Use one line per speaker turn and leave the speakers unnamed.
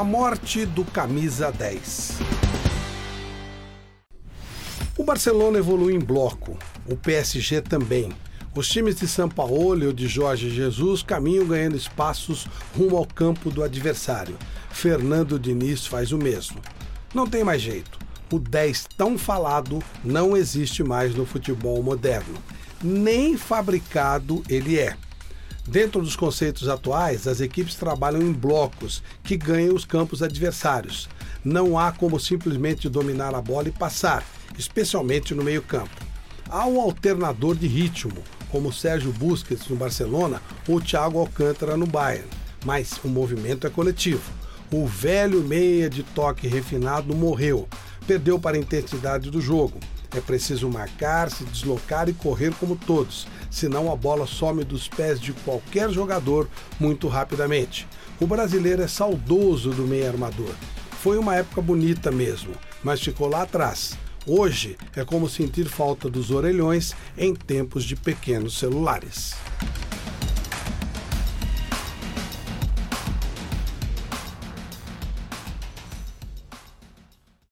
A morte do camisa 10. O Barcelona evolui em bloco, o PSG também. Os times de São Paulo e o de Jorge Jesus caminham ganhando espaços rumo ao campo do adversário. Fernando Diniz faz o mesmo. Não tem mais jeito. O 10 tão falado não existe mais no futebol moderno. Nem fabricado ele é. Dentro dos conceitos atuais, as equipes trabalham em blocos que ganham os campos adversários. Não há como simplesmente dominar a bola e passar, especialmente no meio-campo. Há um alternador de ritmo, como Sérgio Busquets no Barcelona ou Thiago Alcântara no Bayern, mas o movimento é coletivo. O velho meia de toque refinado morreu, perdeu para a intensidade do jogo. É preciso marcar, se deslocar e correr como todos, senão a bola some dos pés de qualquer jogador muito rapidamente. O brasileiro é saudoso do meio armador. Foi uma época bonita mesmo, mas ficou lá atrás. Hoje é como sentir falta dos orelhões em tempos de pequenos celulares.